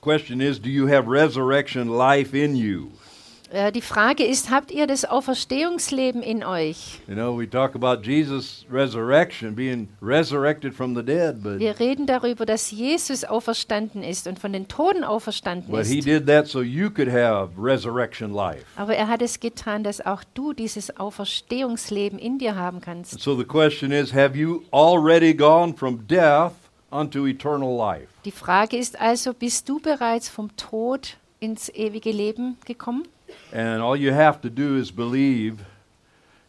question is, do you have resurrection life in you? Äh, die Frage ist, habt ihr das Auferstehungsleben in euch? You know, dead, Wir reden darüber, dass Jesus auferstanden ist und von den Toten auferstanden ist. so. Aber er hat es getan, dass auch du dieses Auferstehungsleben in dir haben kannst. So the question is, have you already gone from death unto eternal life? Die Frage ist also, bist du bereits vom Tod ins ewige Leben gekommen? And all you have to do is believe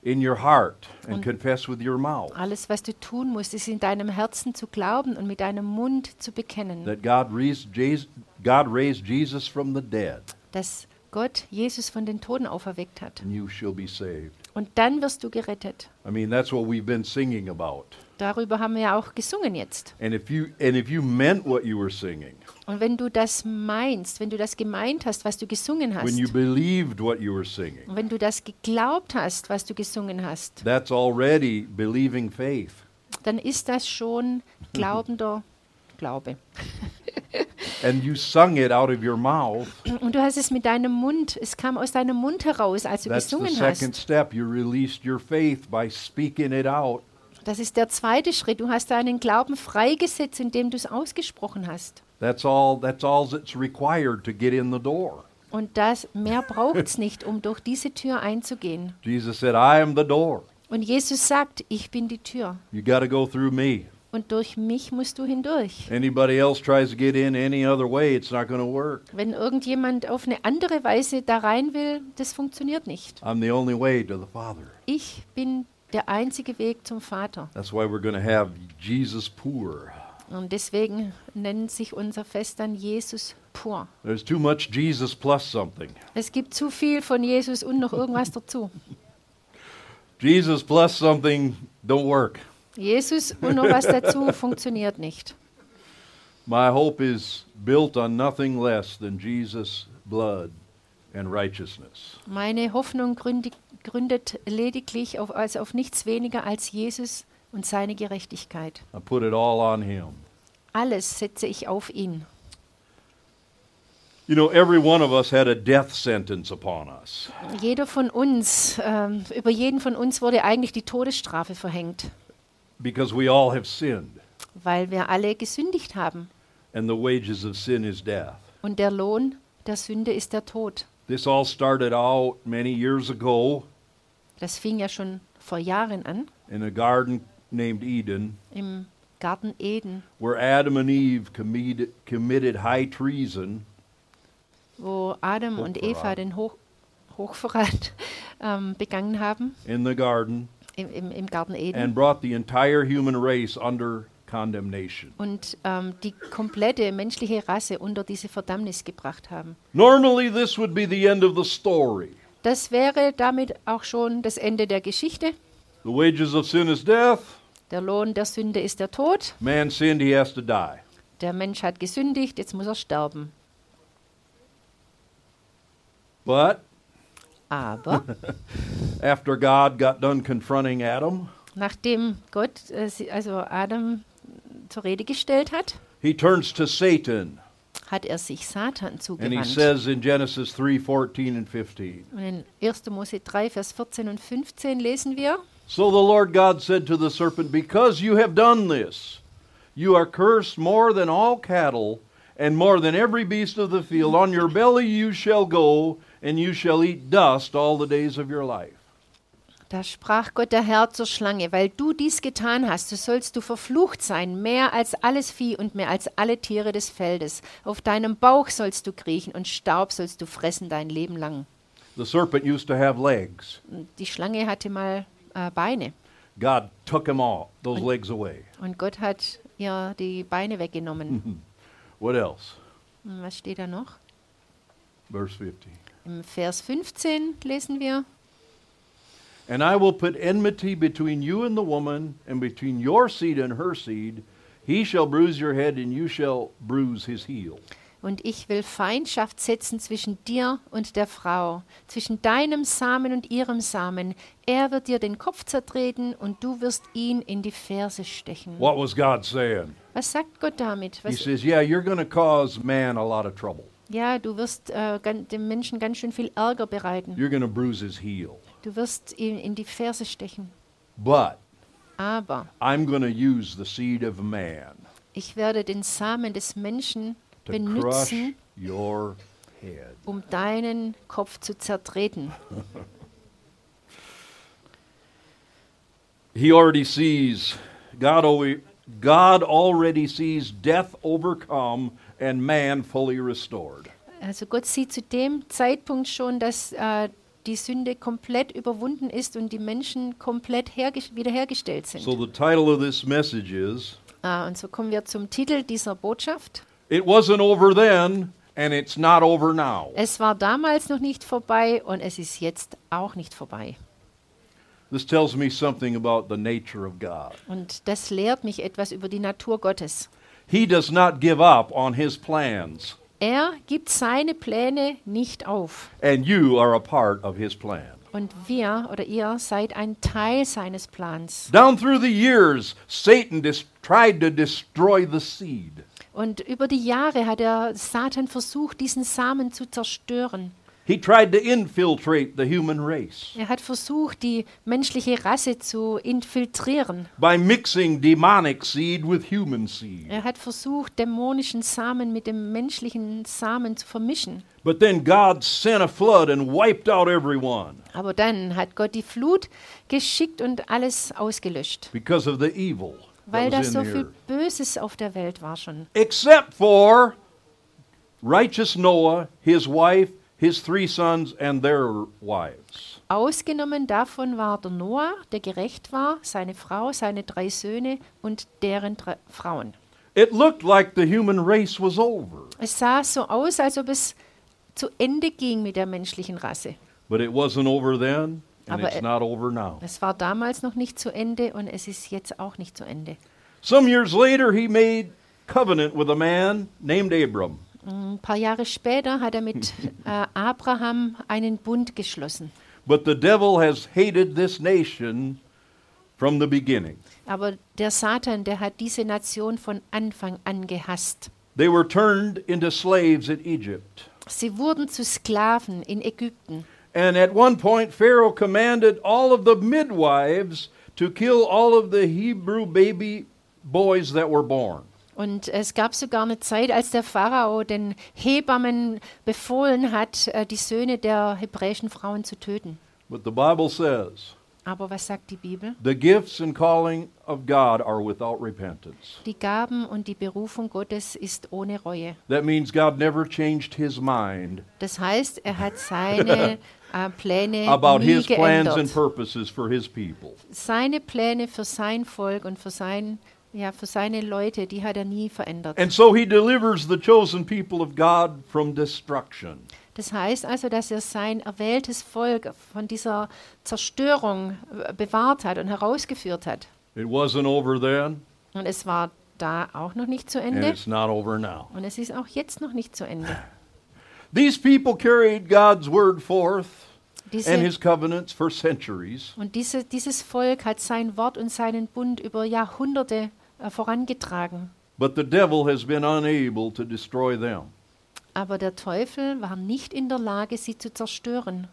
in your heart and Und- confess with your mouth Alles, was du tun musst, ist in deinem Herzen zu glauben und mit deinem Mund zu bekennen, that God raised, Jesus, God raised Jesus from the dead, dass Gott Jesus von den Toten auferweckt hat. and you shall be saved. Und dann wirst du gerettet. I mean, that's what we've been singing about. Darüber haben wir ja auch gesungen jetzt. And if you and if you meant what you were singing, Und wenn du das meinst, wenn du das gemeint hast, was du gesungen hast, when you believed what you were singing, und wenn du das geglaubt hast, was du gesungen hast, that's already believing faith. dann ist das schon glaubender Glaube. And you sung it out of your mouth. Und du hast es mit deinem Mund, es kam aus deinem Mund heraus, als du That's the gesungen second hast. step. You released your faith by speaking it out. Das ist der zweite Schritt. Du hast deinen Glauben freigesetzt, indem du es ausgesprochen hast. That's all that's all that's required to get in the door. Und das mehr braucht es nicht, um durch diese Tür einzugehen. Jesus said, I am the door. Und Jesus sagt, ich bin die Tür. You got to go through me. Und durch mich musst du hindurch. Anybody else tries to get in any other way, it's not going to work. Wenn irgendjemand auf eine andere Weise da rein will, das funktioniert nicht. I'm the only way to the Father. Ich bin der einzige Weg zum Vater. That's why we're going to have Jesus poor. Und deswegen nennt sich unser Fest dann Jesus pur. There's too much Jesus plus something. Es gibt zu viel von Jesus und noch irgendwas dazu. Jesus plus something don't work. Jesus und noch was dazu funktioniert nicht. My hope is built on nothing less than Jesus' blood and righteousness. Meine Hoffnung gründig, gründet lediglich auf, also auf nichts weniger als Jesus und seine Gerechtigkeit. I put it all on him. Alles setze ich auf ihn. You know, every one of us had a death sentence upon us. Jeder von uns, ähm, über jeden von uns wurde eigentlich die Todesstrafe verhängt, because we all have sinned, weil wir alle gesündigt haben. and the wages of sin is death. Und der Lohn der Sünde ist der Tod. This all started out many years ago Das fing ja schon vor Jahren an in a garden named Eden, im Garten Eden, where Adam and Eve committed, committed high treason wo Adam und Eva den Hoch, Hochverrat ähm, begangen haben in the garden im, im, Garten Eden. and brought the entire human race under condemnation. und ähm, die komplette menschliche Rasse unter diese Verdammnis gebracht haben. Normally, this would be the end of the story. Das wäre damit auch schon das Ende der Geschichte. The wages of sin is death. Der Lohn der Sünde ist der Tod. Man sinned, he has to die. Der Mensch hat gesündigt, jetzt muss er sterben. But Aber after God got done confronting Adam, nachdem Gott äh, also Adam zur Rede gestellt hat, he turns to Satan hat er sich Satan and he says in Genesis 3 14 and 15. Und in 1. Mose 3, Vers 14 und 15 lesen wir, So the Lord God said to the serpent, Because you have done this, you are cursed more than all cattle and more than every beast of the field. On your belly you shall go, and you shall eat dust all the days of your life. Da sprach Gott der Herr zur Schlange, weil du dies getan hast, so sollst du verflucht sein, mehr als alles Vieh und mehr als alle Tiere des Feldes. Auf deinem Bauch sollst du kriechen und Staub sollst du fressen dein Leben lang. The serpent used to have legs. Und die Schlange hatte mal äh, Beine God took him all, those legs away. und Gott hat ihr die Beine weggenommen. What else? Und Was steht da noch? Verse 15. Im Vers 15 lesen wir, And I will put enmity between you and the woman, and between your seed and her seed. He shall bruise your head, and you shall bruise his heel. Und ich will Feindschaft setzen zwischen dir und der Frau, zwischen deinem Samen und ihrem Samen. Er wird dir den Kopf zertreten und du wirst ihn in die Ferse stechen. What was God saying? Was sagt Gott damit? He Was, says, Yeah, you're going to cause man a lot of trouble. Ja, du wirst äh, dem Menschen ganz schön viel Ärger bereiten. You're to bruise his heel. Du wirst ihn in die Ferse stechen. But Aber I'm to use the seed of man ich werde den Samen des Menschen to crush benutzen, your head. um deinen Kopf zu zertreten. He already sees, God, God already sees death overcome and man fully restored. Also Gott sieht zu dem Zeitpunkt schon, dass äh, die Sünde komplett überwunden ist und die Menschen komplett herge- wiederhergestellt sind. So the title of this message is Ah, und so kommen wir zum Titel dieser Botschaft. It Wasn't Over Then and It's Not Over Now. Es war damals noch nicht vorbei und es ist jetzt auch nicht vorbei. This tells me something about the nature of God. Und das lehrt mich etwas über die Natur Gottes. He does not give up on his plans, Er gibt seine Pläne nicht auf. and you are a part of his plan. Und wir oder ihr seid ein Teil seines Plans. Down through the years, Satan tried to destroy the seed. Und über die Jahre hat der Satan versucht, diesen Samen zu zerstören. He tried to infiltrate the human race Er hat versucht, die menschliche Rasse zu infiltrieren. by mixing demonic seed with human seed. Er hat versucht, dämonischen Samen mit dem menschlichen Samen zu vermischen. But then God sent a flood and wiped out everyone Aber dann hat Gott die Flut geschickt und alles ausgelöscht, because of the evil weil da so viel. Böses auf der Welt war schon. Except for righteous Noah, his wife, his three sons, and their wives. Ausgenommen davon war der Noah, der gerecht war, seine Frau, seine drei Söhne und deren drei Frauen. It looked like the human race was over, Es sah so aus, als ob es zu Ende ging mit der menschlichen Rasse. but it wasn't over then, and Aber it's it- not over now. Es war damals noch nicht zu Ende und es ist jetzt auch nicht zu Ende. Some years later, he made covenant with a man named Abram. Ein paar Jahre später hat er mit äh, Abraham einen Bund geschlossen. But the devil has hated this nation from the beginning. Aber der Satan, der hat diese Nation von Anfang an gehasst. They were turned into slaves in Egypt. Sie wurden zu Sklaven in Ägypten. And at one point, Pharaoh commanded all of the midwives to kill all of the Hebrew baby boys that were born. Und es gab sogar eine Zeit, als der Pharao den Hebammen befohlen hat, äh, die Söhne der hebräischen Frauen zu töten. But the Bible says Aber was sagt die Bibel? the gifts and calling of God are without repentance. Die Gaben und die Berufung Gottes ist ohne Reue. That means God never changed his mind Das heißt, er hat seine äh, Pläne about his plans and geändert. purposes for his people. Seine Pläne für sein Volk und für, sein, ja, für seine Leute, die hat er nie verändert. And so he delivers the chosen people of God from destruction. Das heißt also, dass er sein erwähltes Volk von dieser Zerstörung äh, bewahrt hat und herausgeführt hat. It wasn't over then, Und es war da auch noch nicht zu and Ende it's not over now. und es ist auch jetzt noch nicht zu Ende. These people carried God's word forth and Diese, his covenants for centuries. und diese, dieses Volk hat sein Wort und seinen Bund über Jahrhunderte vorangetragen. But the devil has been unable to destroy them. Aber der Teufel war nicht in der Lage, sie zu zerstören.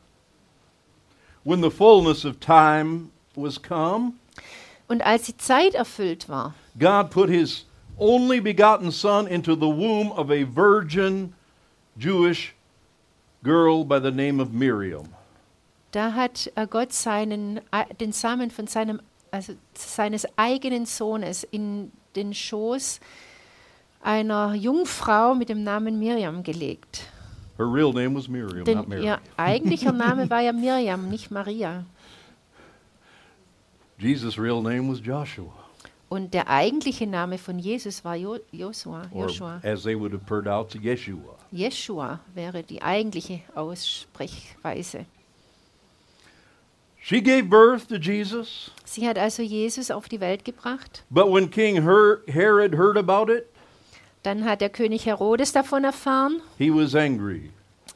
When the fullness of time was come, Und als die Zeit erfüllt war, God put his only begotten son into the womb of a virgin Jewish girl by the name of Miriam. da hat äh, Gott seinen, äh, den Samen von seinem, also seines eigenen Sohnes in den Schoß einer Jungfrau mit dem Namen Miriam gelegt. Her real name was Miriam, not Denn Mary. ihr eigentlicher Name war ja Miriam, nicht Maria. Jesus' real name was Joshua, Und der eigentliche Name von Jesus war jo Joshua. or Joshua. as they would have pronounced Yeshua. Jeshua wäre die eigentliche Aussprechweise. She gave birth to Jesus, Sie hat also Jesus auf die Welt gebracht. but when King Her- Herod heard about it, Dann hat der König Herodes davon erfahren he was angry.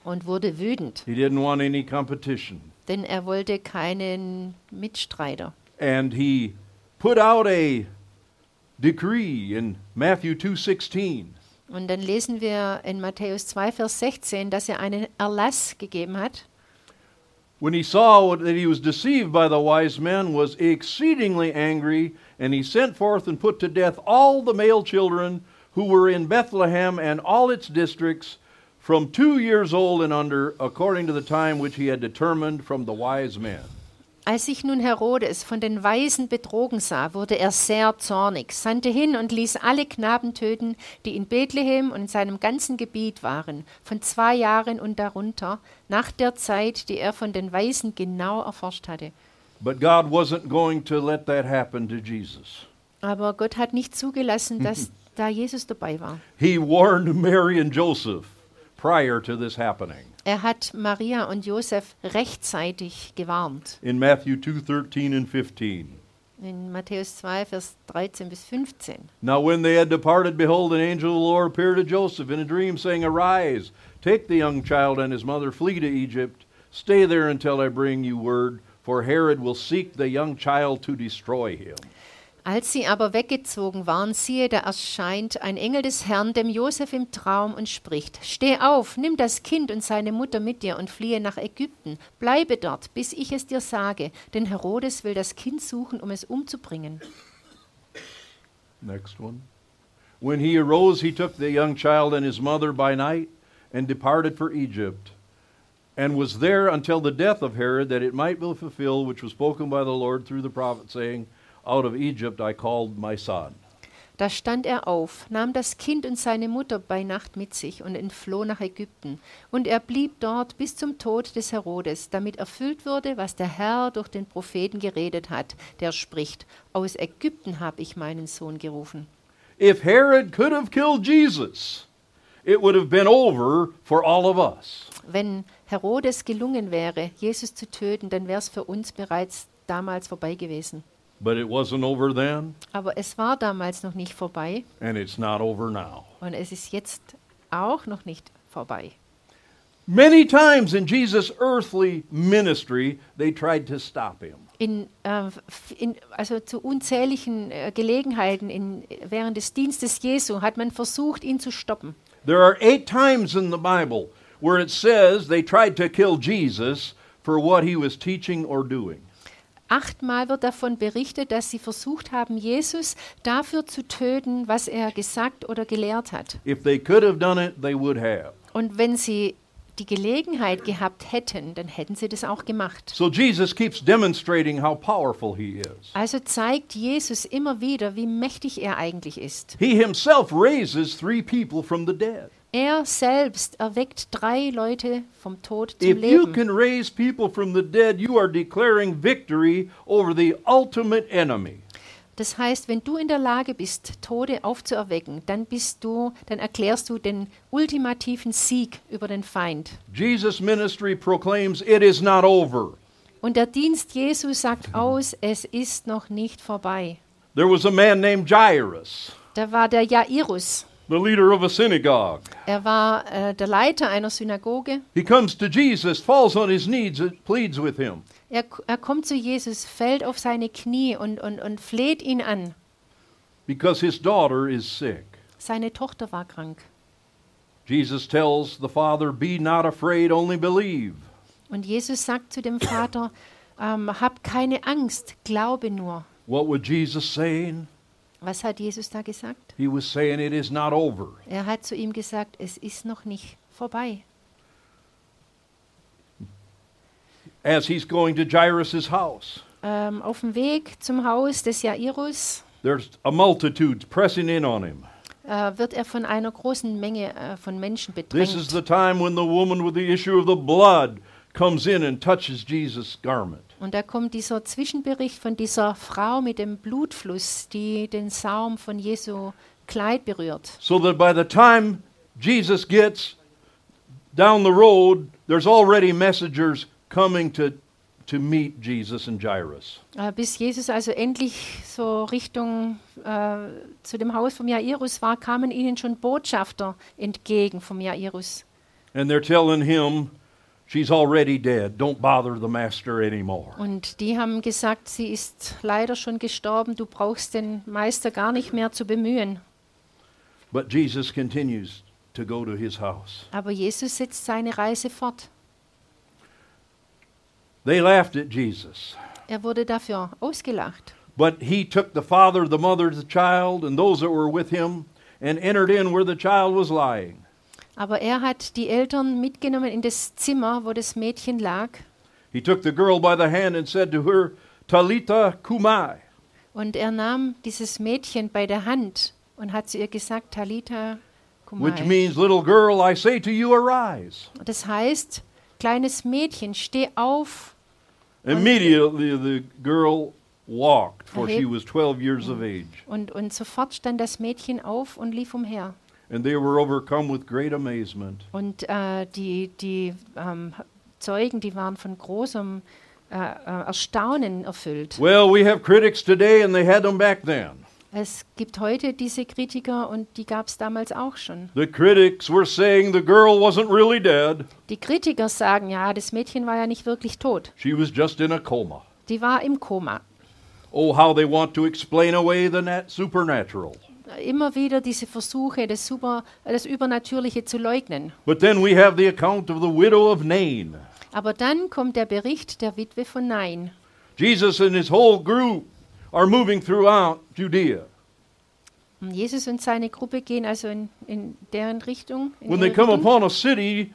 und wurde wütend, He didn't want any competition. denn er wollte keinen Mitstreiter. And he put out a decree in Matthew 2:16. Und dann lesen wir in Matthäus 2, Vers 16, dass er einen Erlass gegeben hat. When he saw that he was deceived by the wise men, was exceedingly angry, and he sent forth and put to death all the male children who were in Bethlehem and all its districts, from two years old and under, according to the time which he had determined from the wise men. Als sich nun Herodes von den Weisen betrogen sah, wurde er sehr zornig, sandte hin und ließ alle Knaben töten, die in Bethlehem und in seinem ganzen Gebiet waren, von zwei Jahren und darunter, nach der Zeit, die er von den Weisen genau erforscht hatte. But God wasn't going to let that happen to Jesus. Aber Gott hat nicht zugelassen, dass da Jesus dabei war. He warned Mary and Joseph prior to this happening. Er hat Maria und Josef rechtzeitig gewarnt. In Matthew 2:13 and 15. In Matthäus 2, Vers 13 bis 15. Now, when they had departed, behold, an angel of the Lord appeared to Joseph in a dream, saying, Arise, take the young child and his mother, flee to Egypt, stay there until I bring you word, for Herod will seek the young child to destroy him. Als sie aber weggezogen waren, siehe, da erscheint ein Engel des Herrn dem Josef im Traum und spricht: Steh auf, nimm das Kind und seine Mutter mit dir und fliehe nach Ägypten. Bleibe dort, bis ich es dir sage, denn Herodes will das Kind suchen, um es umzubringen. Next one. When he arose, he took the young child and his mother by night and departed for Egypt, and was there until the death of Herod, that it might be fulfilled which was spoken by the Lord through the prophet, saying, Out of Egypt I called my son. Da stand er auf, nahm das Kind und seine Mutter bei Nacht mit sich und entfloh nach Ägypten. Und er blieb dort bis zum Tod des Herodes, damit erfüllt wurde, was der Herr durch den Propheten geredet hat, der spricht: Aus Ägypten habe ich meinen Sohn gerufen. If Herod could have killed Jesus, it would have been over for all of us. Wenn Herodes gelungen wäre, Jesus zu töten, dann wäre es für uns bereits damals vorbei gewesen. But it wasn't over then, Aber es war damals noch nicht vorbei and it's not over now. und es ist jetzt auch noch nicht vorbei. Many times in Jesus' earthly ministry, they tried to stop him. In, äh, in, also zu unzähligen äh, Gelegenheiten in, während des Dienstes Jesu hat man versucht, ihn zu stoppen. There are eight times in the Bible where it says they tried to kill Jesus for what he was teaching or doing. Achtmal wird davon berichtet, dass sie versucht haben, Jesus dafür zu töten, was er gesagt oder gelehrt hat. If they could have done it, they would have. Und wenn sie die Gelegenheit gehabt hätten, dann hätten sie das auch gemacht. So Jesus keeps demonstrating how powerful he is. Also zeigt Jesus immer wieder, wie mächtig er eigentlich ist. He himself raises three people from the dead. Er selbst erweckt drei Leute vom Tod zum If you Leben. can raise people from the dead, you are declaring victory over the ultimate enemy. Das heißt, wenn du in der Lage bist, Tode aufzuerwecken, dann bist du, dann erklärst du den ultimativen Sieg über den Feind. Jesus' ministry proclaims it is not over. Und der Dienst Jesu sagt aus, es ist noch nicht vorbei. There was a man named Jairus, Da war der Jairus. The leader of a synagogue. Er war äh, der Leiter einer Synagoge. He comes to Jesus, falls on his knees, and pleads with him. Er, er kommt zu Jesus, fällt auf seine Knie und, und, und fleht ihn an. because his daughter is sick. Seine Tochter war krank. Jesus tells the father, Be not afraid, only believe. Und Jesus sagt zu dem Vater, ähm, hab keine Angst, glaube nur. What would Jesus saying? Was hat Jesus da gesagt? He was saying it is not over. Er hat zu ihm gesagt, es ist noch nicht vorbei. As he's going to Jairus' house, Ähm, auf dem Weg zum Haus des Jairus there's a multitude pressing in on him. äh, wird er von einer großen Menge äh, von Menschen This is bedrängt. the time when the woman with the issue of the blood comes in and touches Jesus' garment. Und da kommt dieser Zwischenbericht von dieser Frau mit dem Blutfluss, die den Saum von Jesu Kleid berührt. So that by the time Jesus gets down the road, there's already messengers coming to, to meet Jesus and Jairus. Äh, bis Jesus also endlich so Richtung äh, zu dem Haus vom Jairus war, kamen ihnen schon Botschafter entgegen vom Jairus. And they're telling him, She's already dead. Don't bother the master anymore. Und die haben gesagt, sie ist leider schon gestorben, du brauchst den Meister gar nicht mehr zu bemühen. But Jesus continues to go to his house. Aber Jesus setzt seine Reise fort. They laughed at Jesus. Er wurde dafür ausgelacht. But he took the father, the mother, the child, and those that were with him, and entered in where the child was lying. Aber er hat die Eltern mitgenommen in das Zimmer, wo das Mädchen lag. He took the girl by the hand and said to her, Talitha kumai, Und er nahm dieses Mädchen bei der Hand und hat zu ihr gesagt, Talita which Kumai. means, Little girl, I say to you, arise. Das heißt, kleines Mädchen, steh auf. Immediately the girl walked, for she was 12 years of age. Und, und sofort stand das Mädchen auf und lief umher. And they were overcome with great amazement. Und äh, die, die ähm, Zeugen, die waren von großem äh, äh, Erstaunen erfüllt. Well, we have critics today, and they had them back then. Es gibt heute diese Kritiker und die gab es damals auch schon. The critics were saying the girl wasn't really dead, Die Kritiker sagen, ja, das Mädchen war ja nicht wirklich tot. she was just in a coma. Die war im Koma. Oh, how they want to explain away the nat- supernatural. Immer wieder diese Versuche, das, Super, das Übernatürliche zu leugnen. But then we have the account of the widow of Nain. Aber dann kommt der Bericht der Witwe von Nein. Jesus and his whole group are moving throughout Judea. Und Jesus und seine Gruppe gehen also in, in deren Richtung. In When they come Richtung. upon a city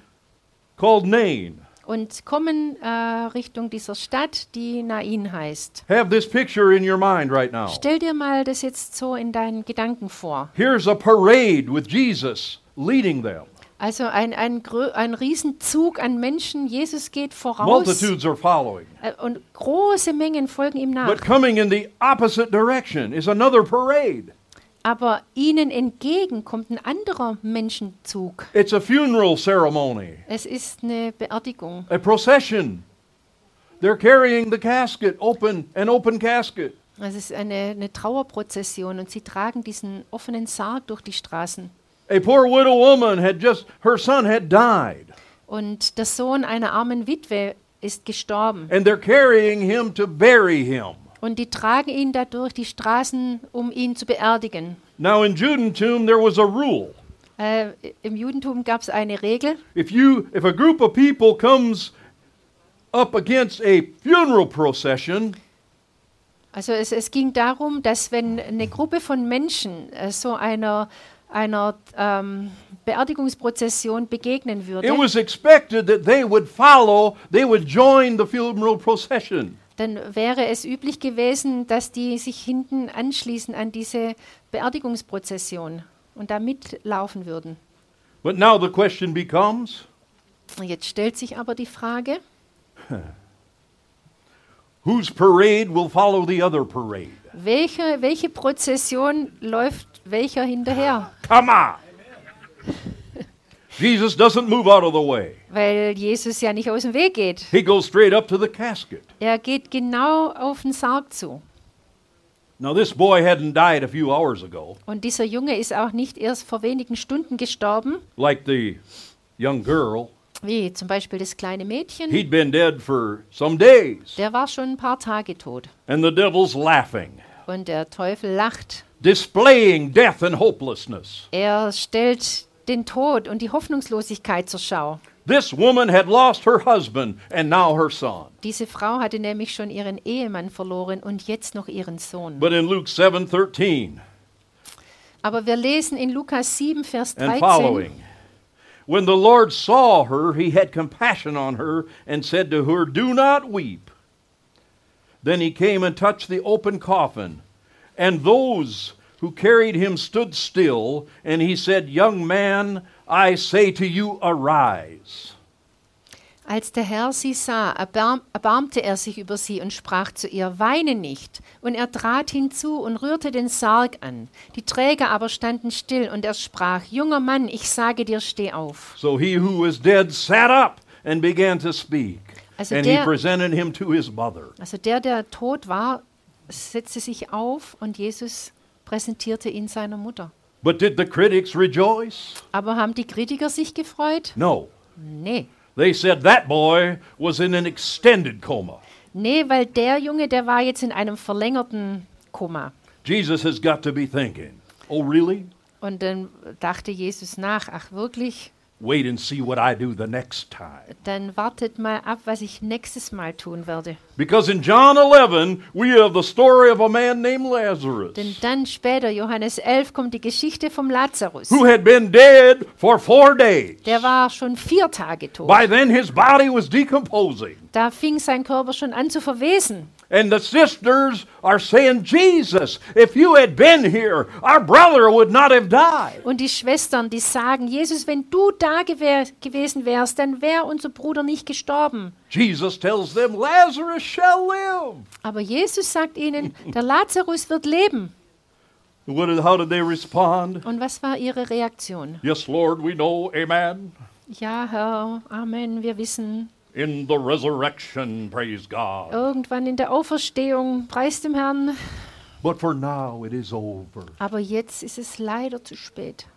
called Nain, und kommen äh, Richtung dieser Stadt, die Nain heißt. have this picture in your mind right now. Stell dir mal das jetzt so in deinen Gedanken vor. Here's a parade with Jesus leading them. Also ein, ein, ein Riesenzug an Menschen, Jesus geht voraus Multitudes are following. äh, und große Mengen folgen ihm nach. But coming in the opposite direction is another parade. Aber ihnen entgegen kommt ein anderer Menschenzug. It's a funeral ceremony, Es ist eine Beerdigung. a procession. They're carrying the casket, open, an open casket. Es ist eine, eine Trauerprozession und sie tragen diesen offenen Sarg durch die Straßen. A poor widow woman had just, her son had died, Und der Sohn einer armen Witwe ist gestorben. and they're carrying him to bury him. Und die tragen ihn da durch die Straßen, um ihn zu beerdigen. Now, in Judentum, there was a rule. Äh, Im Judentum gab es eine Regel. If you, if a group of people comes up against a funeral procession, Also es, es ging darum, dass wenn eine Gruppe von Menschen äh, so einer, einer ähm, Beerdigungsprozession begegnen würde, it was expected that they would follow, they would join the funeral procession. Dann wäre es üblich gewesen, dass die sich hinten anschließen an diese Beerdigungsprozession und da mitlaufen würden. But now the question becomes Jetzt stellt sich aber die Frage, whose parade will follow the other parade? welche, welche Prozession läuft welcher hinterher? Come on! Jesus doesn't move out of the way. Weil Jesus ja nicht aus dem Weg geht. He goes straight up to the casket. Er geht genau auf den Sarg zu. Now, this boy hadn't died a few hours ago, Und dieser Junge ist auch nicht erst vor wenigen Stunden gestorben, like the young girl. wie zum Beispiel das kleine Mädchen. He'd been dead for some days. Der war schon ein paar Tage tot. And the devil's laughing, Und der Teufel lacht. displaying death and hopelessness. Er stellt den Tod und die Hoffnungslosigkeit zur Schau. This woman had lost her husband and now her son. Diese Frau hatte nämlich schon ihren Ehemann verloren und jetzt noch ihren Sohn. But in Luke 7:13 Aber wir lesen in Lukas 7, Vers and 13. following, when the Lord saw her, he had compassion on her and said to her, "Do not weep." Then he came and touched the open coffin, and those who carried him stood still, and he said, "Young man, I say to you, arise." Als der Herr sie sah, erbarm, erbarmte er sich über sie und sprach zu ihr, weine nicht. Und er trat hinzu und rührte den Sarg an. Die Träger aber standen still, und er sprach, junger Mann, ich sage dir, steh auf. So he who was dead sat up and began to speak, Also and he der- presented him to his mother. Also der, der tot war, setzte sich auf und Jesus präsentierte ihn seiner Mutter. But did the critics rejoice? Aber haben die Kritiker sich gefreut? No. Nee. They said that boy was in an extended coma. Nee, weil der Junge, der war jetzt in einem verlängerten Koma. Jesus has got to be thinking, oh, really? Und dann dachte Jesus nach, ach wirklich, Wait and see what I do the next time. dann wartet mal ab, was ich nächstes Mal tun werde. Because in John 11, we have the story of a man named Lazarus Denn dann später, Johannes 11, kommt die Geschichte vom Lazarus. who had been dead for four days. Der war schon vier Tage tot. By then, his body was decomposing. Da fing sein Körper schon an zu verwesen. And the sisters are saying, Jesus, if you had been here, our brother would not have died. Und die Schwestern, die sagen, Jesus, wenn du da gewesen wärst, dann wäre unser Bruder nicht gestorben. Jesus tells them, Lazarus shall live. Aber Jesus sagt ihnen, der Lazarus wird leben. What how did they respond? Und was war ihre Reaktion? Yes, Lord, we know. Amen. Ja, Herr, Amen, wir wissen, In the resurrection, praise God. irgendwann in der Auferstehung, preis dem Herrn. But for now, it is over. Aber jetzt ist es leider zu spät.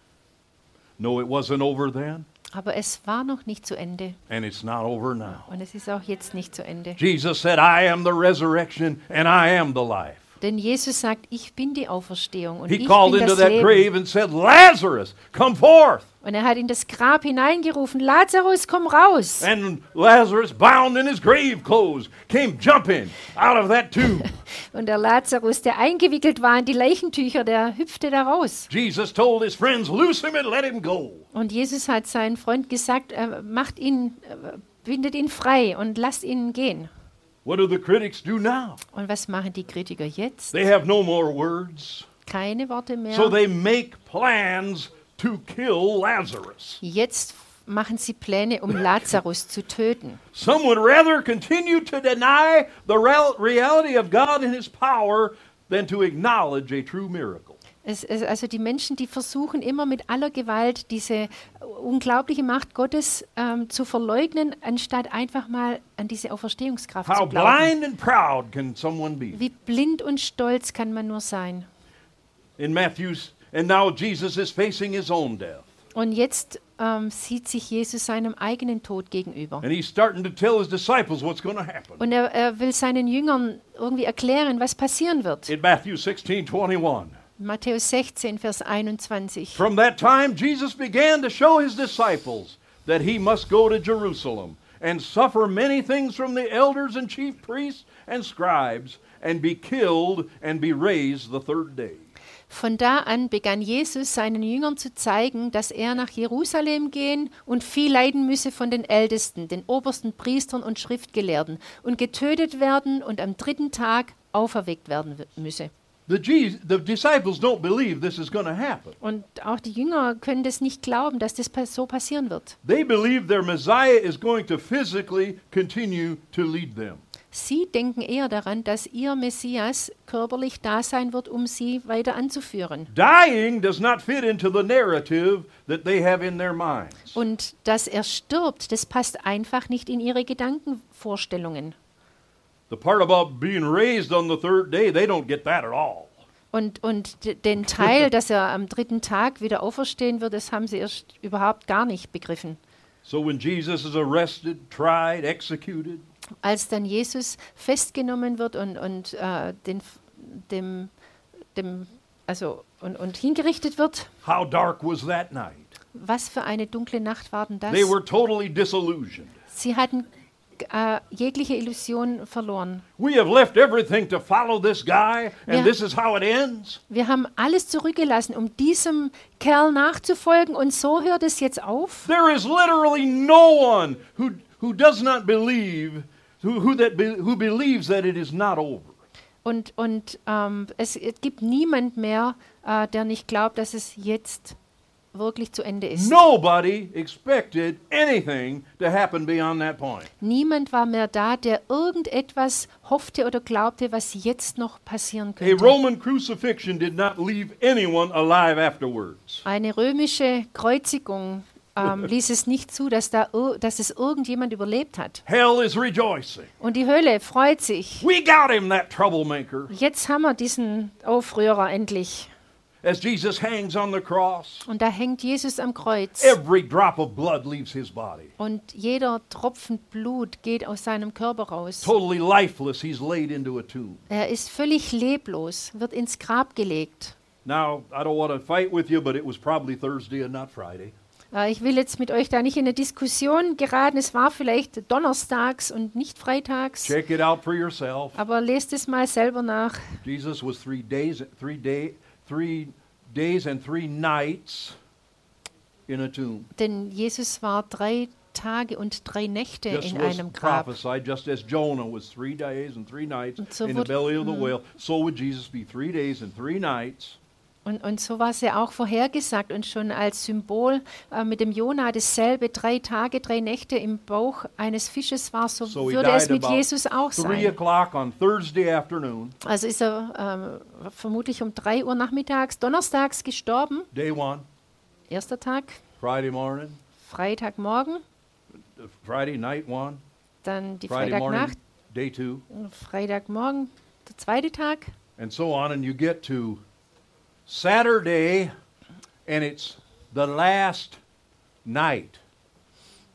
No, it wasn't over then, Aber es war noch nicht zu Ende. and it's not over now. Und es ist auch jetzt nicht zu Ende. Jesus said, I am the resurrection and I am the life. Denn Jesus sagt, ich bin die Auferstehung und He ich called bin into das that Leben. grave and said, Lazarus, come forth. Und er hat in das Grab hineingerufen, Lazarus, komm raus. And Lazarus, bound in his grave clothes, came jumping out of that tomb. Und der Lazarus, der eingewickelt war in die Leichentücher, der hüpfte da raus. Jesus told his friends, Loose him and let him go. Und Jesus hat seinen Freund gesagt, äh, macht ihn, äh, bindet ihn frei und lasst ihn gehen. What do the critics do now? Und was machen die Kritiker jetzt? They have no more words. Keine Worte mehr. So they make plans to kill Lazarus. Jetzt machen sie Pläne, um Lazarus zu töten. Some would rather continue to deny the real- reality of God and his power than to acknowledge a true miracle. Also die Menschen, die versuchen immer mit aller Gewalt diese unglaubliche Macht Gottes ähm, zu verleugnen, anstatt einfach mal an diese Auferstehungskraft How zu glauben. blind and proud can someone be? Wie blind und stolz kann man nur sein. In Matthew's, and now Jesus is facing his own death. Und jetzt ähm, sieht sich Jesus seinem eigenen Tod gegenüber. Und er, er will seinen Jüngern irgendwie erklären, was passieren wird. In Matthew 16 21. Matthäus 16, Vers 21. From that time, Jesus began to show his disciples that he must go to Jerusalem and suffer many things from the elders and chief priests and scribes and be killed and be raised the third day. Von da an begann Jesus seinen Jüngern zu zeigen, dass er nach Jerusalem gehen und viel leiden müsse von den Ältesten, den obersten Priestern und Schriftgelehrten und getötet werden und am dritten Tag auferweckt werden müsse. The, Je- the disciples don't believe this is going to happen. Und auch die Jünger können das nicht glauben, dass das so passieren wird. They believe their Messiah is going to physically continue to lead them. Sie denken eher daran, dass ihr Messias körperlich da sein wird, um sie weiter anzuführen. Dying does not fit into the narrative that they have in their minds. Und dass er stirbt, das passt einfach nicht in ihre Gedankenvorstellungen. The part about being raised on the third day, they don't get that at all. Und, und den Teil, dass er am dritten Tag wieder auferstehen wird, das haben sie erst überhaupt gar nicht begriffen. So when Jesus is arrested, tried, executed, Als dann Jesus festgenommen wird und, und äh, den, dem, dem, also, und, und hingerichtet wird, how dark was that night? was für eine dunkle Nacht war denn das? They were totally disillusioned. Sie hatten äh, jegliche Illusion verloren. We have left everything to follow this guy, and Yeah. this is how it ends. Wir haben alles zurückgelassen, um diesem Kerl nachzufolgen und so hört es jetzt auf. There is literally no one who, who does not believe, who, who, that be, who believes that it is not over. Und, und ähm, es, es gibt niemand mehr, äh, der nicht glaubt, dass es jetzt wirklich zu Ende ist. Nobody expected anything to happen beyond that point. Niemand war mehr da, der irgendetwas hoffte oder glaubte, was jetzt noch passieren A könnte. Roman crucifixion did not leave anyone alive afterwards. Eine römische Kreuzigung ähm, ließ es nicht zu, dass, da, dass es irgendjemand überlebt hat. Hell is rejoicing. Und die Hölle freut sich. We got him, that troublemaker. Jetzt haben wir diesen Aufrührer endlich. As Jesus hangs on the cross, Und da hängt Jesus am Kreuz. every drop of blood leaves his body. Und jeder Tropfen Blut geht aus seinem Körper raus. Totally lifeless, he's laid into a tomb. Er ist völlig leblos, wird ins Grab gelegt. Now, I don't want to fight with you, but it was probably Thursday and not Friday. Äh, Ich will jetzt mit euch da nicht in eine Diskussion geraten. Es war vielleicht donnerstags und nicht freitags. Check it out for yourself. Aber lest es mal selber nach. Jesus was three days, three day, three days and three nights in a tomb. Denn Jesus war drei Tage und drei Nächte This in was einem Grab. prophesied just as Jonah was three days and three nights so in the belly of the mhm. whale. So would Jesus be three days and three nights Und, und so war es ja auch vorhergesagt und schon als Symbol äh, mit dem Jona dasselbe, drei Tage, drei Nächte im Bauch eines Fisches war, so, So würde es mit Jesus auch three sein. o'clock on Thursday afternoon, Also ist er ähm, vermutlich um drei Uhr nachmittags, donnerstags gestorben, day one, erster Tag, Friday morning, Freitagmorgen, Friday night one, dann die Friday morning, Freitagnacht, day two, Freitagmorgen, der zweite Tag. And so on, and you get to Saturday, and it's the last night.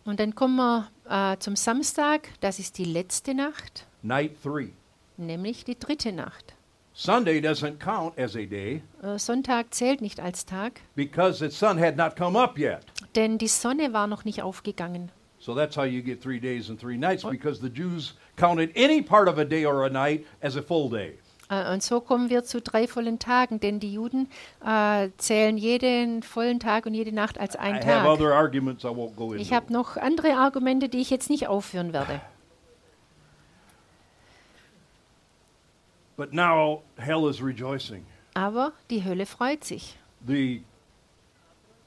und dann kommen wir äh, zum Samstag, das ist die letzte Nacht, Night three. nämlich die dritte Nacht. Sunday doesn't count as a day Äh, Sonntag zählt nicht als Tag, because the sun had not come up yet. denn die Sonne war noch nicht aufgegangen. So that's how you get three days and three nights because the Jews counted any part of a day or a night as a full day. Äh, Und so kommen wir zu drei vollen Tagen, denn die Juden äh, zählen jeden vollen Tag und jede Nacht als einen Tag. Ich habe noch andere Argumente, die ich jetzt nicht aufführen werde. But now hell is rejoicing. Aber die Hölle freut sich. The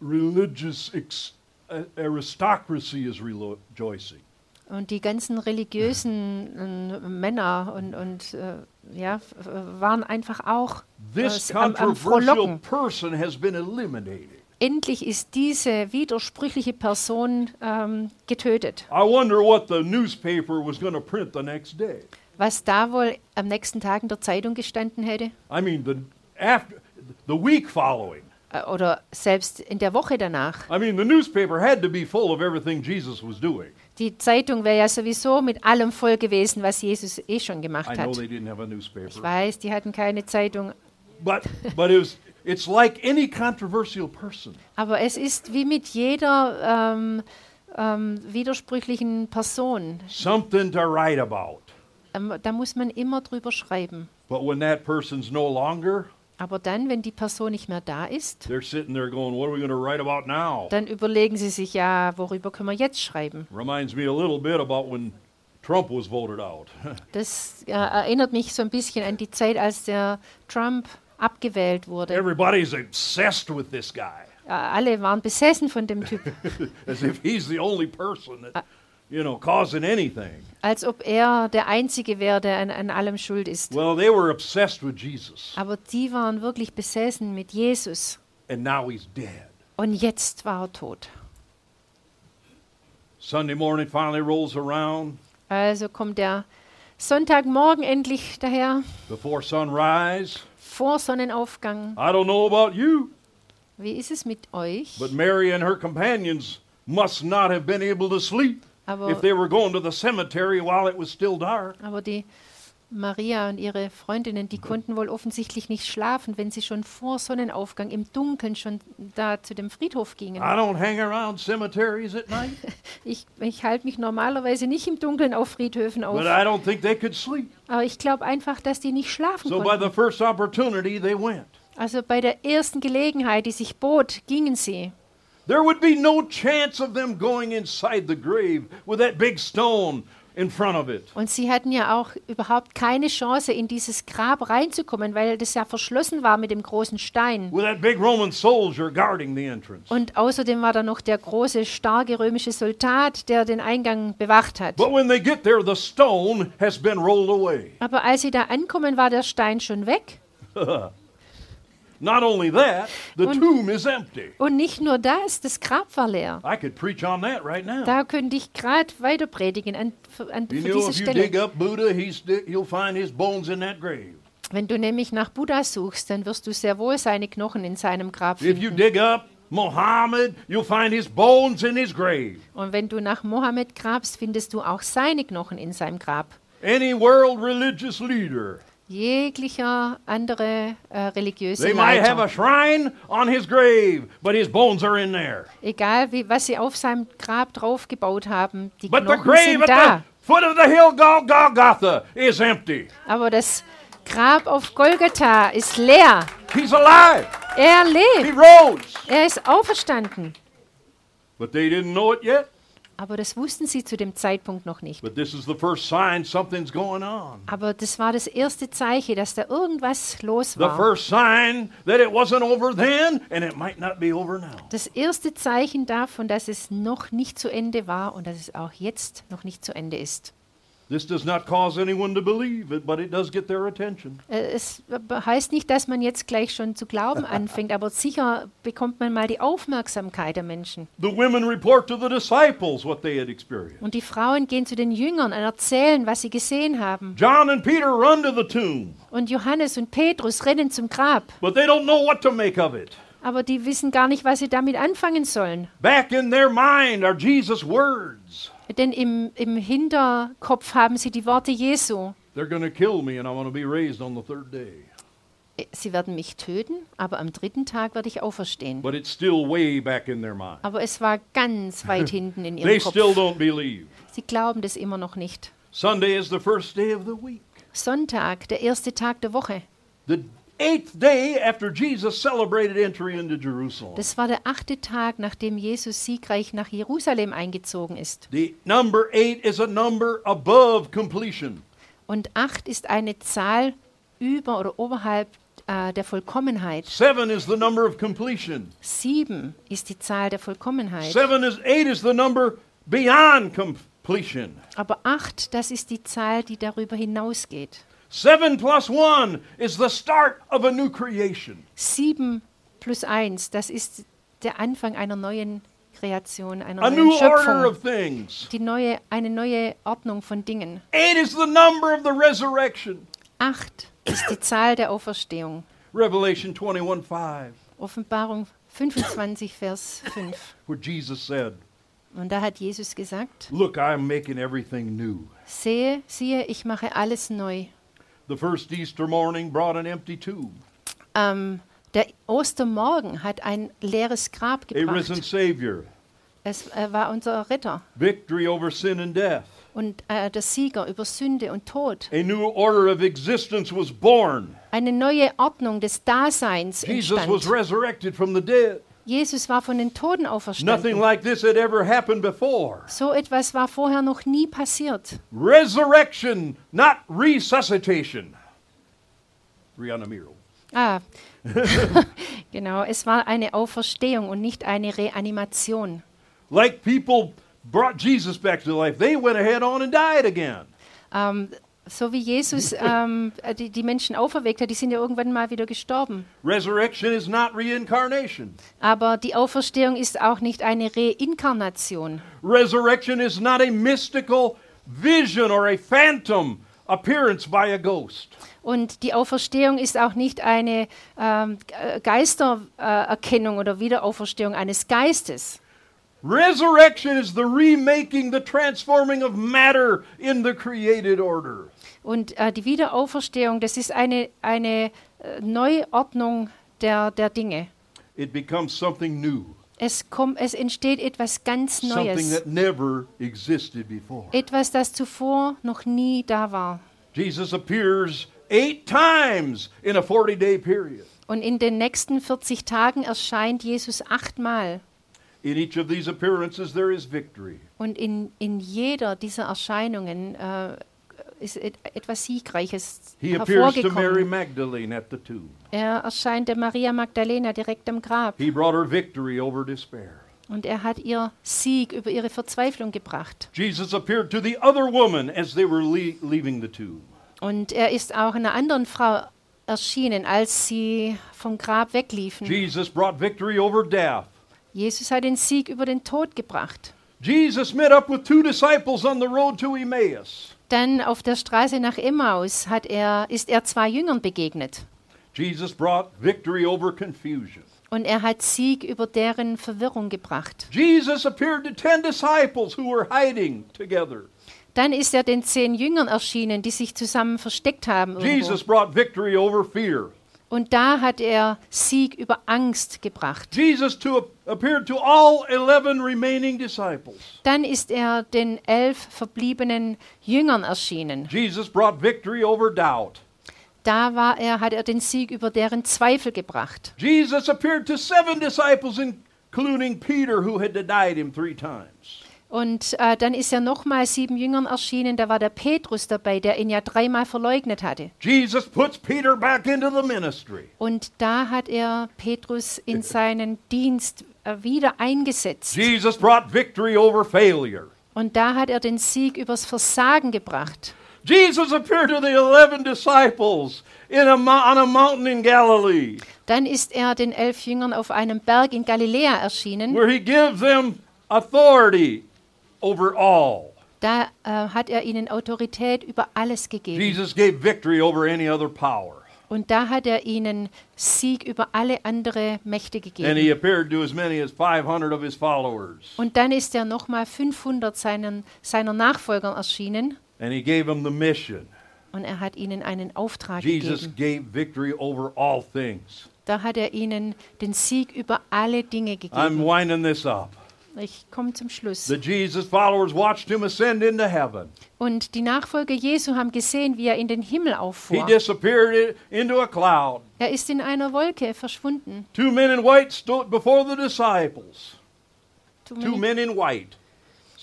religious uh, aristocracy is rejoicing. Und die ganzen religiösen äh, Männer und, und äh, ja, waren einfach auch This äh, am, am Frohlocken. person has been eliminated. Endlich ist diese widersprüchliche Person ähm, getötet. I wonder what the newspaper was going to print the next day. Was da wohl am nächsten Tag in der Zeitung gestanden hätte, I mean, the after the week following. äh, oder selbst in der Woche danach. I mean, Die Zeitung wäre ja sowieso mit allem voll gewesen, was Jesus eh schon I gemacht know hat. they didn't have a Ich newspaper, weiß, die hatten keine Zeitung, but but it was, it's like any controversial person. aber es ist wie mit jeder ähm, ähm, widersprüchlichen Person. Something to write about. Ähm, da muss man immer drüber schreiben. But when that person's no longer, Aber dann, wenn die Person nicht mehr da ist, they're sitting there going, "What are we going to write about now?" dann überlegen sie sich, ja, worüber können wir jetzt schreiben? Reminds me a little bit about when Trump was voted out. Das äh, erinnert mich so ein bisschen an die Zeit, als der Trump abgewählt wurde. Everybody's obsessed with this guy, Äh, alle waren besessen von dem Typ, you know, causing anything. als ob er der Einzige wäre, der an, an allem schuld ist. Well, they were obsessed with Jesus, Aber die waren wirklich besessen mit Jesus. and now he's dead. Und jetzt war er tot. Sunday morning finally rolls around Also kommt der Sonntagmorgen endlich daher, before sunrise. vor Sonnenaufgang. I don't know about you, Wie ist es mit euch? but Mary and her companions must not have been able to sleep Aber, if they were going to the cemetery while it was still dark. aber die Maria und ihre Freundinnen, die konnten wohl offensichtlich nicht schlafen, wenn sie schon vor Sonnenaufgang im Dunkeln schon da zu dem Friedhof gingen. I don't hang around cemeteries at night, Ich, ich halte mich normalerweise nicht im Dunkeln auf Friedhöfen auf, but I don't think they could sleep. aber ich glaube einfach, dass die nicht schlafen So by konnten. the first opportunity, they went. Also bei der ersten Gelegenheit, die sich bot, gingen sie. There would be no chance of them going inside the grave with that big stone in front of it. Und sie hatten ja auch überhaupt keine Chance, in dieses Grab reinzukommen, weil das ja verschlossen war mit dem großen Stein. With that big Roman soldier guarding the entrance. Und außerdem war da noch der große, starke römische Soldat, der den Eingang bewacht hat. But when they get there, the stone has been rolled away. Aber als sie da ankommen, war der Stein schon weg. Not only that, the Und- tomb is empty. Und nicht nur das, das Grab war leer. I could preach on that right now. Da könnte ich gerade weiter predigen an, an, You know, diese if you Stelle. dig up Buddha, he's, you'll find his bones in that grave. Wenn du nämlich nach Buddha suchst, dann wirst du sehr wohl seine Knochen in seinem Grab If you finden. dig up Muhammad, you'll find his bones in his grave. Und wenn du nach Mohammed grabst, findest du auch seine Knochen in seinem Grab. Any world religious leader, Jeglicher andere äh, religiöse they might have a Leiter. shrine on his grave, but his bones are in there. Egal, wie, was sie auf seinem Grab draufgebaut haben, die But the Knochen grave sind at da. the foot of the hill Gol- Golgotha is empty. Aber das Grab auf Golgatha ist leer. He's alive. Er He lebt. rose. Er ist auferstanden. But they didn't know it yet. Aber das wussten sie zu dem Zeitpunkt noch nicht. But this is the first sign something's going on. Aber das war das erste Zeichen, dass da irgendwas los The war. first sign that it wasn't over then and it might not be over now. Das erste Zeichen davon, dass es noch nicht zu Ende war und dass es auch jetzt noch nicht zu Ende ist. This does not cause anyone to believe it, but it does get their attention. Äh, Es heißt nicht, dass man jetzt gleich schon zu glauben anfängt, aber sicher bekommt man mal die Aufmerksamkeit der Menschen. The women report to the disciples what they had experienced. Und die Frauen gehen zu den Jüngern und erzählen, was sie gesehen haben. John and Peter run to the tomb, Und Johannes und Petrus rennen zum Grab, but they don't know what to make of it. aber die wissen gar nicht, was sie damit anfangen sollen. Back in their mind are Jesus' words. Denn im, im Hinterkopf haben sie die Worte Jesu. Äh, Sie werden mich töten, aber am dritten Tag werde ich auferstehen. But it's still way back in their mind. Aber es war ganz weit hinten in They ihrem still Kopf. don't believe. Sie glauben das immer noch nicht. Sunday is the first day of the week. Sonntag, der erste Tag der Woche. The eighth day after Jesus celebrated entry into Jerusalem. Das war der achte Tag, nachdem Jesus siegreich nach Jerusalem eingezogen ist. The number eight is a number above completion. Und acht ist eine Zahl über oder oberhalb äh, der Vollkommenheit. Seven is the number of completion. Sieben ist die Zahl der Vollkommenheit. Seven is eight is the number beyond completion. Aber acht, das ist die Zahl, die darüber hinausgeht. Seven plus one is the start of a new creation. Sieben plus eins, das ist der Anfang einer neuen Kreation, einer A neuen new order Schöpfung. of things. Die neue, eine neue Ordnung von Dingen. Eight is the number of the resurrection. Acht ist die Zahl der Auferstehung. Revelation 21 5, Offenbarung 25, Vers 5. where Jesus said, Und da hat Jesus gesagt, Look, I'm making everything new. sehe, siehe, ich mache alles neu. The first Easter morning brought an empty tomb. Ähm, der Ostermorgen hat ein leeres Grab A risen. Savior. Es äh, war unser Retter Victory over sin and death. und äh, der Sieger über Sünde und Tod. A new order of existence was born. Eine neue Ordnung des Daseins Jesus was resurrected from the dead. Jesus war von den Toten Nothing auferstanden. like this had ever happened before. So etwas war vorher noch nie passiert. Resurrection, not resuscitation. Reanimiro. Ah, genau, es war eine Auferstehung und nicht eine Reanimation. Like people brought Jesus back to life, they went ahead on and died again. Ähm, so wie Jesus ähm, die, die Menschen auferweckt hat, die sind ja irgendwann mal wieder gestorben. Resurrection is not reincarnation. Aber die Auferstehung ist auch nicht eine Reinkarnation. Resurrection is not a mystical vision or a phantom appearance by a ghost. Und die Auferstehung ist auch nicht eine ähm, Ge- Geistererkennung oder Wiederauferstehung eines Geistes. Resurrection is the remaking, the transforming of matter in the created order. Und äh, die Wiederauferstehung, das ist eine, eine äh, Neuordnung der, der Dinge. It becomes something new, Es, kommt, es entsteht etwas ganz something Neues. that never existed before. Etwas, das zuvor noch nie da war. Jesus appears eight times in a 40 day period. Und in den nächsten 40 Tagen erscheint Jesus achtmal. In each of these appearances, there is victory. Und in, in jeder dieser Erscheinungen äh, ist et, etwas Siegreiches He appears to Mary hervorgekommen. Magdalene at the tomb. Er erscheint der Maria Magdalena direkt am Grab. He brought her victory over despair. Und er hat ihr Sieg über ihre Verzweiflung gebracht. Jesus appeared to the other woman as they were le- leaving the tomb. Und er ist auch einer anderen Frau erschienen, als sie vom Grab wegliefen. Jesus brought victory over death. Jesus hat den Sieg über den Tod gebracht. Jesus met up with two disciples on the road to Emmaus. Dann auf der Straße nach Emmaus hat er, ist er zwei Jüngern begegnet. Jesus brought victory over confusion. Und er hat Sieg über deren Verwirrung gebracht. Jesus appeared to ten disciples who were hiding together. Dann ist er den zehn Jüngern erschienen, die sich zusammen versteckt haben. Irgendwo. Jesus brought victory over fear. Und da hat er Sieg über Angst gebracht. Jesus to, appeared to all 11 remaining disciples. Dann ist er den elf verbliebenen Jüngern erschienen. Jesus brought victory over doubt. Da war er, hat er den Sieg über deren Zweifel gebracht. Jesus appeared to seven disciples, including Peter, who had denied him three times. Und äh, dann ist er nochmal sieben Jüngern erschienen. Da war der Petrus dabei, der ihn ja dreimal verleugnet hatte. Jesus puts Peter back into the ministry. Und da hat er Petrus in seinen Dienst äh, wieder eingesetzt. Jesus brought victory over failure. Und da hat er den Sieg übers Versagen gebracht. Jesus appeared to the 11 disciples in a, on a mountain in Galilee, Dann ist er den elf Jüngern auf einem Berg in Galiläa erschienen. where he gives them authority over all. Da äh, hat er ihnen Autorität über alles gegeben. Jesus gave victory over any other power. Und da hat er ihnen Sieg über alle andere Mächte And he gegeben. appeared to as many as 500 of his followers. Und dann ist er nochmal 500 seinen, seiner Nachfolger erschienen And he gave them the mission. und er hat ihnen einen Auftrag Jesus gegeben. gave victory over all things. Da hat er ihnen den Sieg über alle Dinge I'm gegeben. winding this up. Ich komme zum Schluss. The Jesus followers watched him ascend into heaven. Und die Nachfolger Jesu haben gesehen, wie er in den Himmel He auffuhr. disappeared i- into a cloud. Er ist in einer Wolke verschwunden. Two men in white stood before the disciples. Two men in white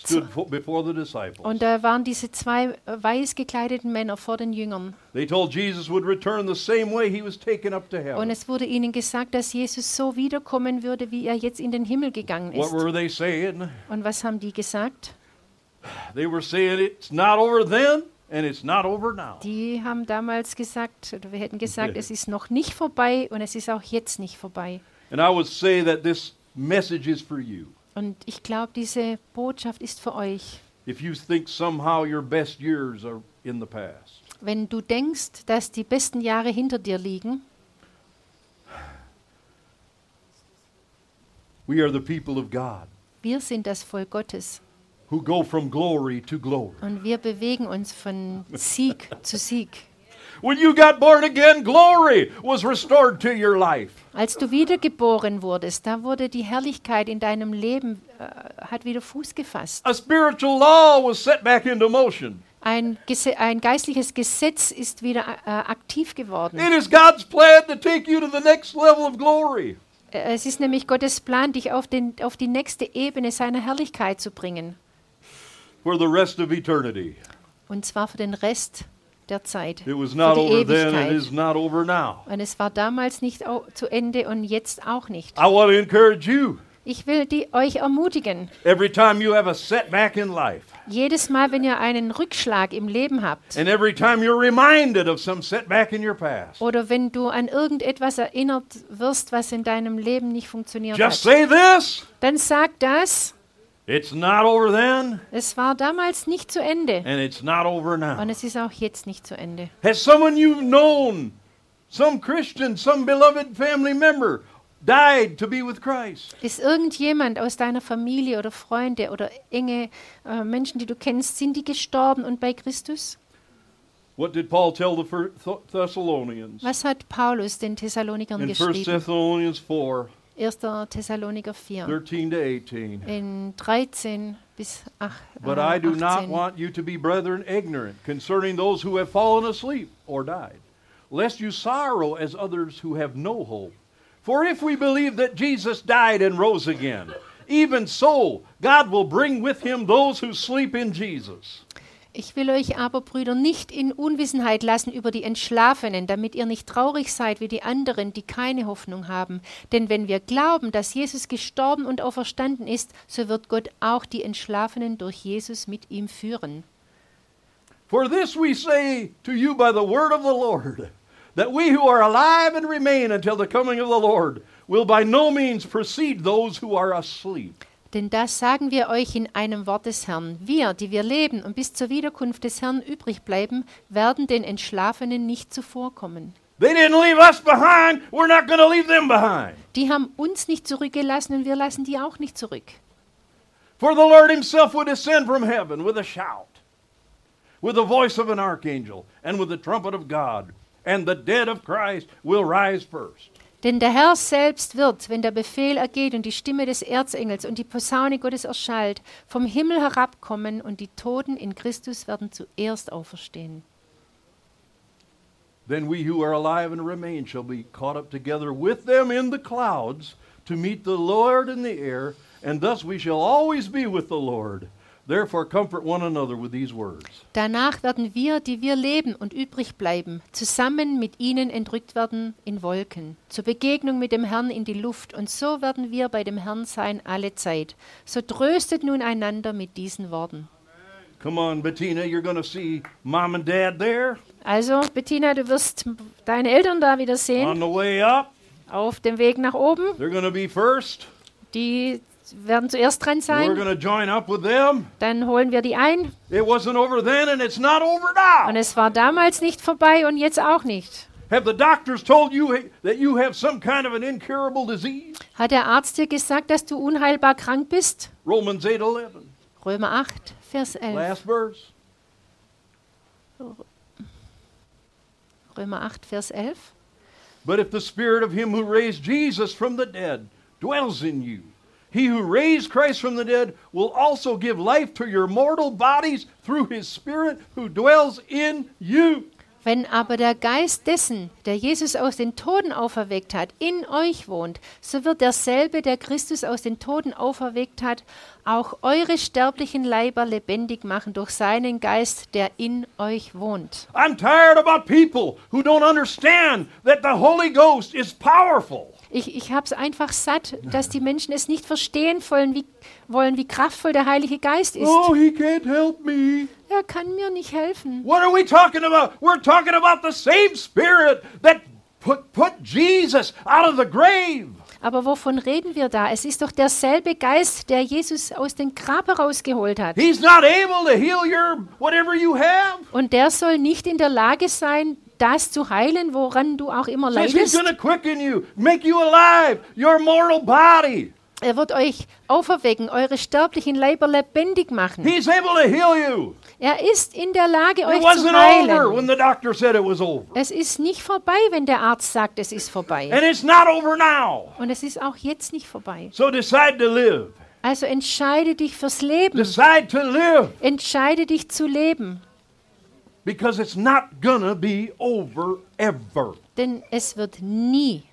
stood fo- before the disciples. Und da waren diese zwei äh, weiß gekleideten Männer vor den Jüngern. They told Jesus would return the same way he was taken up to Und heaven. es wurde ihnen gesagt, dass Jesus so wiederkommen würde, wie er jetzt in den Himmel gegangen What ist. were they saying? Und was haben die gesagt? They were saying it's not over then and it's not over now. Die haben damals gesagt, oder wir hätten gesagt, es ist noch nicht vorbei und es ist auch jetzt nicht vorbei. And I would say that this message is for you. Und ich glaube, diese Botschaft ist für euch. If you think somehow your best years are in the past, Wenn du denkst, dass die besten Jahre hinter dir liegen, we are the people of God wir sind das Volk Gottes who go from glory to glory. und wir bewegen uns von Sieg zu Sieg. When you got born again, glory was restored to your life. Als du wiedergeboren wurdest, da wurde die Herrlichkeit in deinem Leben, äh, hat wieder Fuß gefasst. A spiritual law was set back into motion. Ein, Gese ein geistliches Gesetz ist wieder äh, aktiv geworden. It is God's plan to take you to the next level of glory. Äh, Es ist nämlich Gottes Plan, dich auf, den, auf die nächste Ebene seiner Herrlichkeit zu bringen. for the rest of eternity. Und zwar für den Rest der Zeit. It was für not die over then, it Ewigkeit. is not over now. Und es war damals nicht zu Ende und jetzt auch nicht. I want to encourage you Ich will die, euch ermutigen, every time you have a setback in life, jedes Mal, wenn ihr einen Rückschlag im Leben habt and every time you're reminded of some setback in your past, oder wenn du an irgendetwas erinnert wirst, was in deinem Leben nicht funktioniert just hat, say this dann sag das, it's not over then, es war damals nicht zu Ende and it's not over now. und es ist auch jetzt nicht zu Ende. Has someone you've known, some Christian, some beloved family member, died to be with Christ? Ist irgendjemand aus deiner Familie oder Freunde oder enge äh, Menschen, die du kennst, sind die gestorben und bei Christus? What did Paul tell the Thessalonians? Was hat Paulus den Thessalonikern In 1 geschrieben? Thessalonians 4 1. Thessaloniker 4 13 to 18. in 13 bis ach, But äh, I do not 18. want you to be brethren ignorant concerning those who have fallen asleep or died, lest you sorrow as others who have no hope. For if we believe that Jesus died and rose again, even so God will bring with him those who sleep in Jesus. Ich will euch aber, Brüder, nicht in Unwissenheit lassen über die Entschlafenen, damit ihr nicht traurig seid wie die anderen, die keine Hoffnung haben. Denn wenn wir glauben, dass Jesus gestorben und auferstanden ist, so wird Gott auch die Entschlafenen durch Jesus mit ihm führen. For this we say to you by the word of the Lord, that we who are alive and remain until the coming of the Lord will by no means precede those who are asleep. Denn das sagen wir euch in einem Wort des Herrn. Wir, die wir leben und bis zur Wiederkunft des Herrn übrig bleiben, werden den Entschlafenen nicht zuvorkommen. They didn't leave us behind. We're not going to leave them behind. Die haben uns nicht zurückgelassen und wir lassen die auch nicht zurück. For the Lord himself will descend from heaven with a shout, with the voice of an archangel, and with the trumpet of God, and the dead of Christ will rise first. Denn der Herr selbst wird, wenn der Befehl ergeht und die Stimme des Erzengels und die Posaune Gottes erschallt, vom Himmel herabkommen und die Toten in Christus werden zuerst auferstehen. Then we who are alive and remain shall be caught up together with them in the clouds to meet the Lord in the air, and thus we shall always be with the Lord. Therefore comfort one another with these words. Danach werden wir, die wir leben und übrig bleiben, zusammen mit ihnen entrückt werden in Wolken, zur Begegnung mit dem Herrn in die Luft, und so werden wir bei dem Herrn sein alle Zeit. So tröstet nun einander mit diesen Worten. Come on, Bettina, you're going to see mom and dad there Also, Bettina, du wirst deine Eltern da wieder on sehen, the way up. auf dem Weg nach oben. They're going to be first. Die werden zuerst dran sein. going to join up with them. Dann holen wir die ein. It wasn't over then, and it's not over now. Und es war damals nicht vorbei und jetzt auch nicht. Hat der Arzt dir gesagt, dass du unheilbar krank bist? Romans 8 11. Römer 8, Vers 11. Last verse. Römer 8, Vers 11. But if the spirit of him who raised Jesus from the dead dwells in you, he who raised Christ from the dead will also give life to your mortal bodies through his spirit who dwells in you. Wenn aber der Geist dessen, der Jesus aus den Toten auferweckt hat, in euch wohnt, so wird derselbe, der Christus aus den Toten auferweckt hat, auch eure sterblichen Leiber lebendig machen durch seinen Geist, der in euch wohnt. I'm tired about people who don't understand that the Holy Ghost is powerful. Ich, ich habe es einfach satt, dass die Menschen es nicht verstehen wollen wie, wollen, wie kraftvoll der Heilige Geist ist. Oh, he can't help me. Er kann mir nicht helfen. What are we talking about? We're talking about the same spirit that put, put Jesus out of the grave. Aber wovon reden wir da? Es ist doch derselbe Geist, der Jesus aus dem Grab herausgeholt hat. He's not able to heal your whatever you have. Und der soll nicht in der Lage sein, das zu heilen, woran du auch immer leidest. you, you alive. Er wird euch auferwecken, eure sterblichen Leiber lebendig machen. He's able to heal you. Er ist in der Lage, It euch zu wasn't over when heilen. the doctor said it was over. Es ist nicht vorbei, wenn der Arzt sagt, es ist vorbei. And it's not over now. Und es ist auch jetzt nicht vorbei. So decide to live. Also entscheide dich fürs Leben. Decide to live Entscheide dich zu leben. Because it's not to be over ever. Denn es wird nie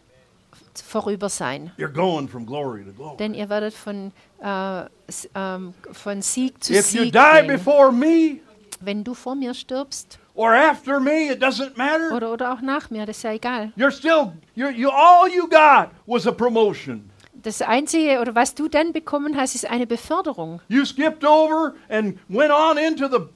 vorüber sein. You're going from glory to glory. Denn ihr werdet von, äh, ähm, von Sieg zu If you Sieg die gehen. before me Wenn du vor mir stirbst or after me, it doesn't matter. oder, oder auch nach mir, das ist ja egal. You're still you're, you all you got was a promotion. Das Einzige, oder was du dann bekommen hast, ist eine Beförderung. You skipped over and went on into the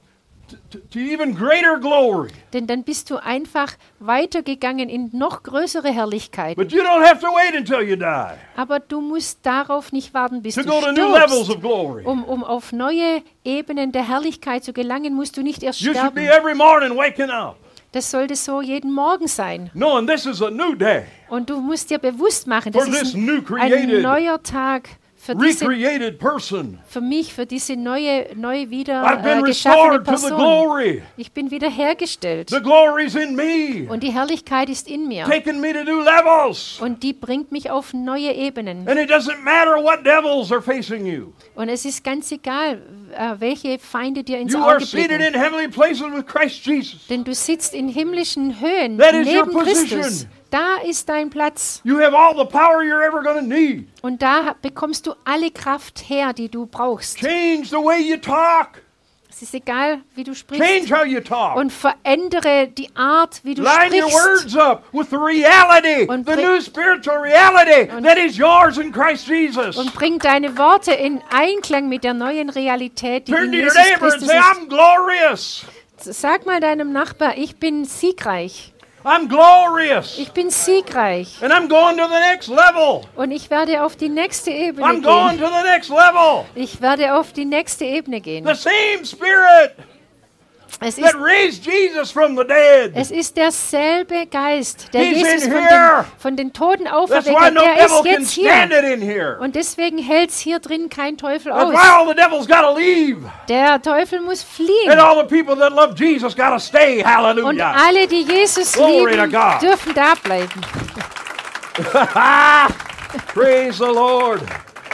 to, even greater glory. Denn dann bist du einfach weitergegangen in noch größere Herrlichkeit. But you don't have to wait until you die Aber du musst darauf nicht warten, bis to du go to new levels stirbst. of glory. Um, um auf neue Ebenen der Herrlichkeit zu gelangen, musst du nicht erst You should be sterben. every morning waking up, Das sollte so jeden Morgen sein. knowing this is a new day, Und du musst dir bewusst machen, das For ist ein, ein neuer Tag für, diese, recreated person. für mich, für diese neue, neu wieder I've been äh, geschaffene restored to the Person. glory. Ich bin wiederhergestellt The glory's in me, und die Herrlichkeit ist in mir. taking me to new levels. Und die bringt mich auf neue Ebenen. And it doesn't matter what devils are facing you. Und es ist ganz egal, äh, welche Feinde dir ins You are Auge seated blicken. in heavenly places with Christ Jesus. Denn du sitzt in himmlischen Höhen That is your neben Christus. Da ist dein Platz. You have all the power you're ever going to need. Und da bekommst du alle Kraft her, die du brauchst. Change the way you talk. Es ist egal, wie du Change sprichst. how you talk. Und verändere die Art, wie du Line your sprichst. words up with the reality, Und the bring- new spiritual reality that is yours in Christ Jesus. Und bring deine Worte in Einklang mit der neuen Realität, die Turn in to your Jesus Christus say, ist. I'm glorious. Sag mal deinem Nachbar, ich bin siegreich. I'm glorious. Ich bin siegreich. And I'm going to the next level. Und ich werde auf die nächste Ebene I'm going gehen. to the next level. Ich werde auf die nächste Ebene gehen. The same Spirit Es that ist, raised Jesus from the dead. es ist derselbe Geist, der He's Jesus von den, von den Toten That's auferweckt why hat. no Der devil ist can jetzt stand hier. it in here. Und deswegen hält es hier drin kein Teufel That's aus. why all the devil's got to leave. Der Teufel muss And fliehen. all the people that love Jesus got to stay. Und alle, die Jesus lieben, dürfen da bleiben. Praise the Lord.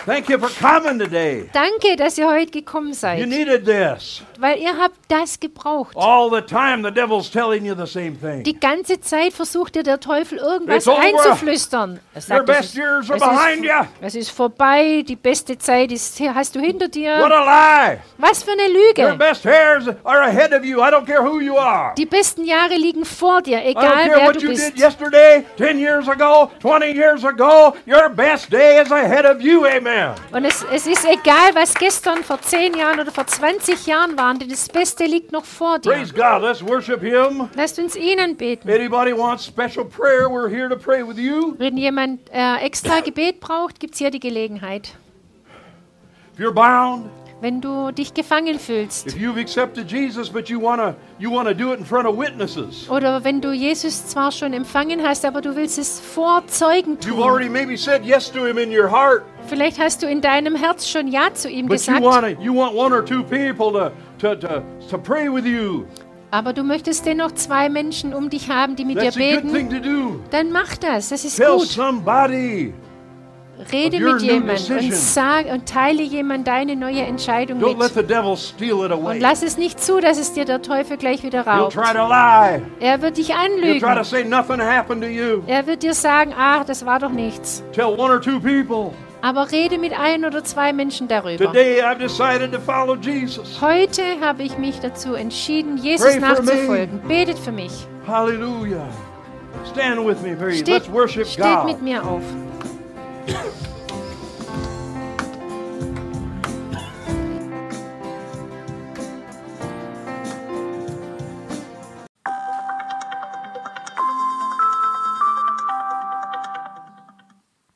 Thank you for coming today. Danke, dass ihr heute gekommen You seid, needed this. Weil ihr habt das gebraucht. All the time the devil's telling you the same thing. Die ganze Zeit versucht dir der Teufel irgendwas einzuflüstern. Er Your sagt, es best ist, years are behind you. es ist vorbei, die beste Zeit ist, hast du hinter What dir. a lie. Was für eine Your Lüge. best hairs are ahead of you. I don't care who you are. Die besten Jahre liegen vor dir, I don't egal care wer what du you bist. did yesterday, 10 years ago, 20 years ago. Your best day is ahead of you. Amen. Und es, es ist egal, was gestern, vor 10 Jahren oder vor 20 Jahren waren, denn das Beste liegt noch vor dir. Praise God. Let's worship Him. Lasst uns ihnen beten. Anybody wants special prayer? We're here to pray with you. Wenn jemand äh, extra Gebet braucht, gibt es hier die Gelegenheit. If you're bound, Wenn du dich gefangen fühlst if you've accepted Jesus, but you wanna you wanna do it in front of witnesses. oder wenn du Jesus zwar schon empfangen hast, aber du willst es vor Zeugen You've tun. already maybe said yes to Him in your heart, Vielleicht hast du in deinem Herz schon Ja zu ihm but you gesagt, wanna you want one or two people to to to, to pray with you. aber du möchtest dennoch zwei Menschen um dich haben, die mit dir That's a good thing beten. to do. Dann mach das, das ist Tell gut. somebody. Rede mit jemandem und sag und teile jemand deine neue Entscheidung Don't let mit. the devil steal it away. Und lass es nicht zu, dass es dir der Teufel gleich wieder He'll raubt. try to lie. Er wird dich He'll try to anlügen. say nothing happened to you. Er wird dir sagen, ach, das war doch nichts. Tell one or two people. Aber rede mit ein oder zwei Menschen darüber. Today I've decided to follow Jesus. Heute habe ich mich dazu entschieden, Pray Jesus for nachzufolgen. Betet für mich. Hallelujah. Stand with me, please. Steht, Let's worship steht God. mit mir auf.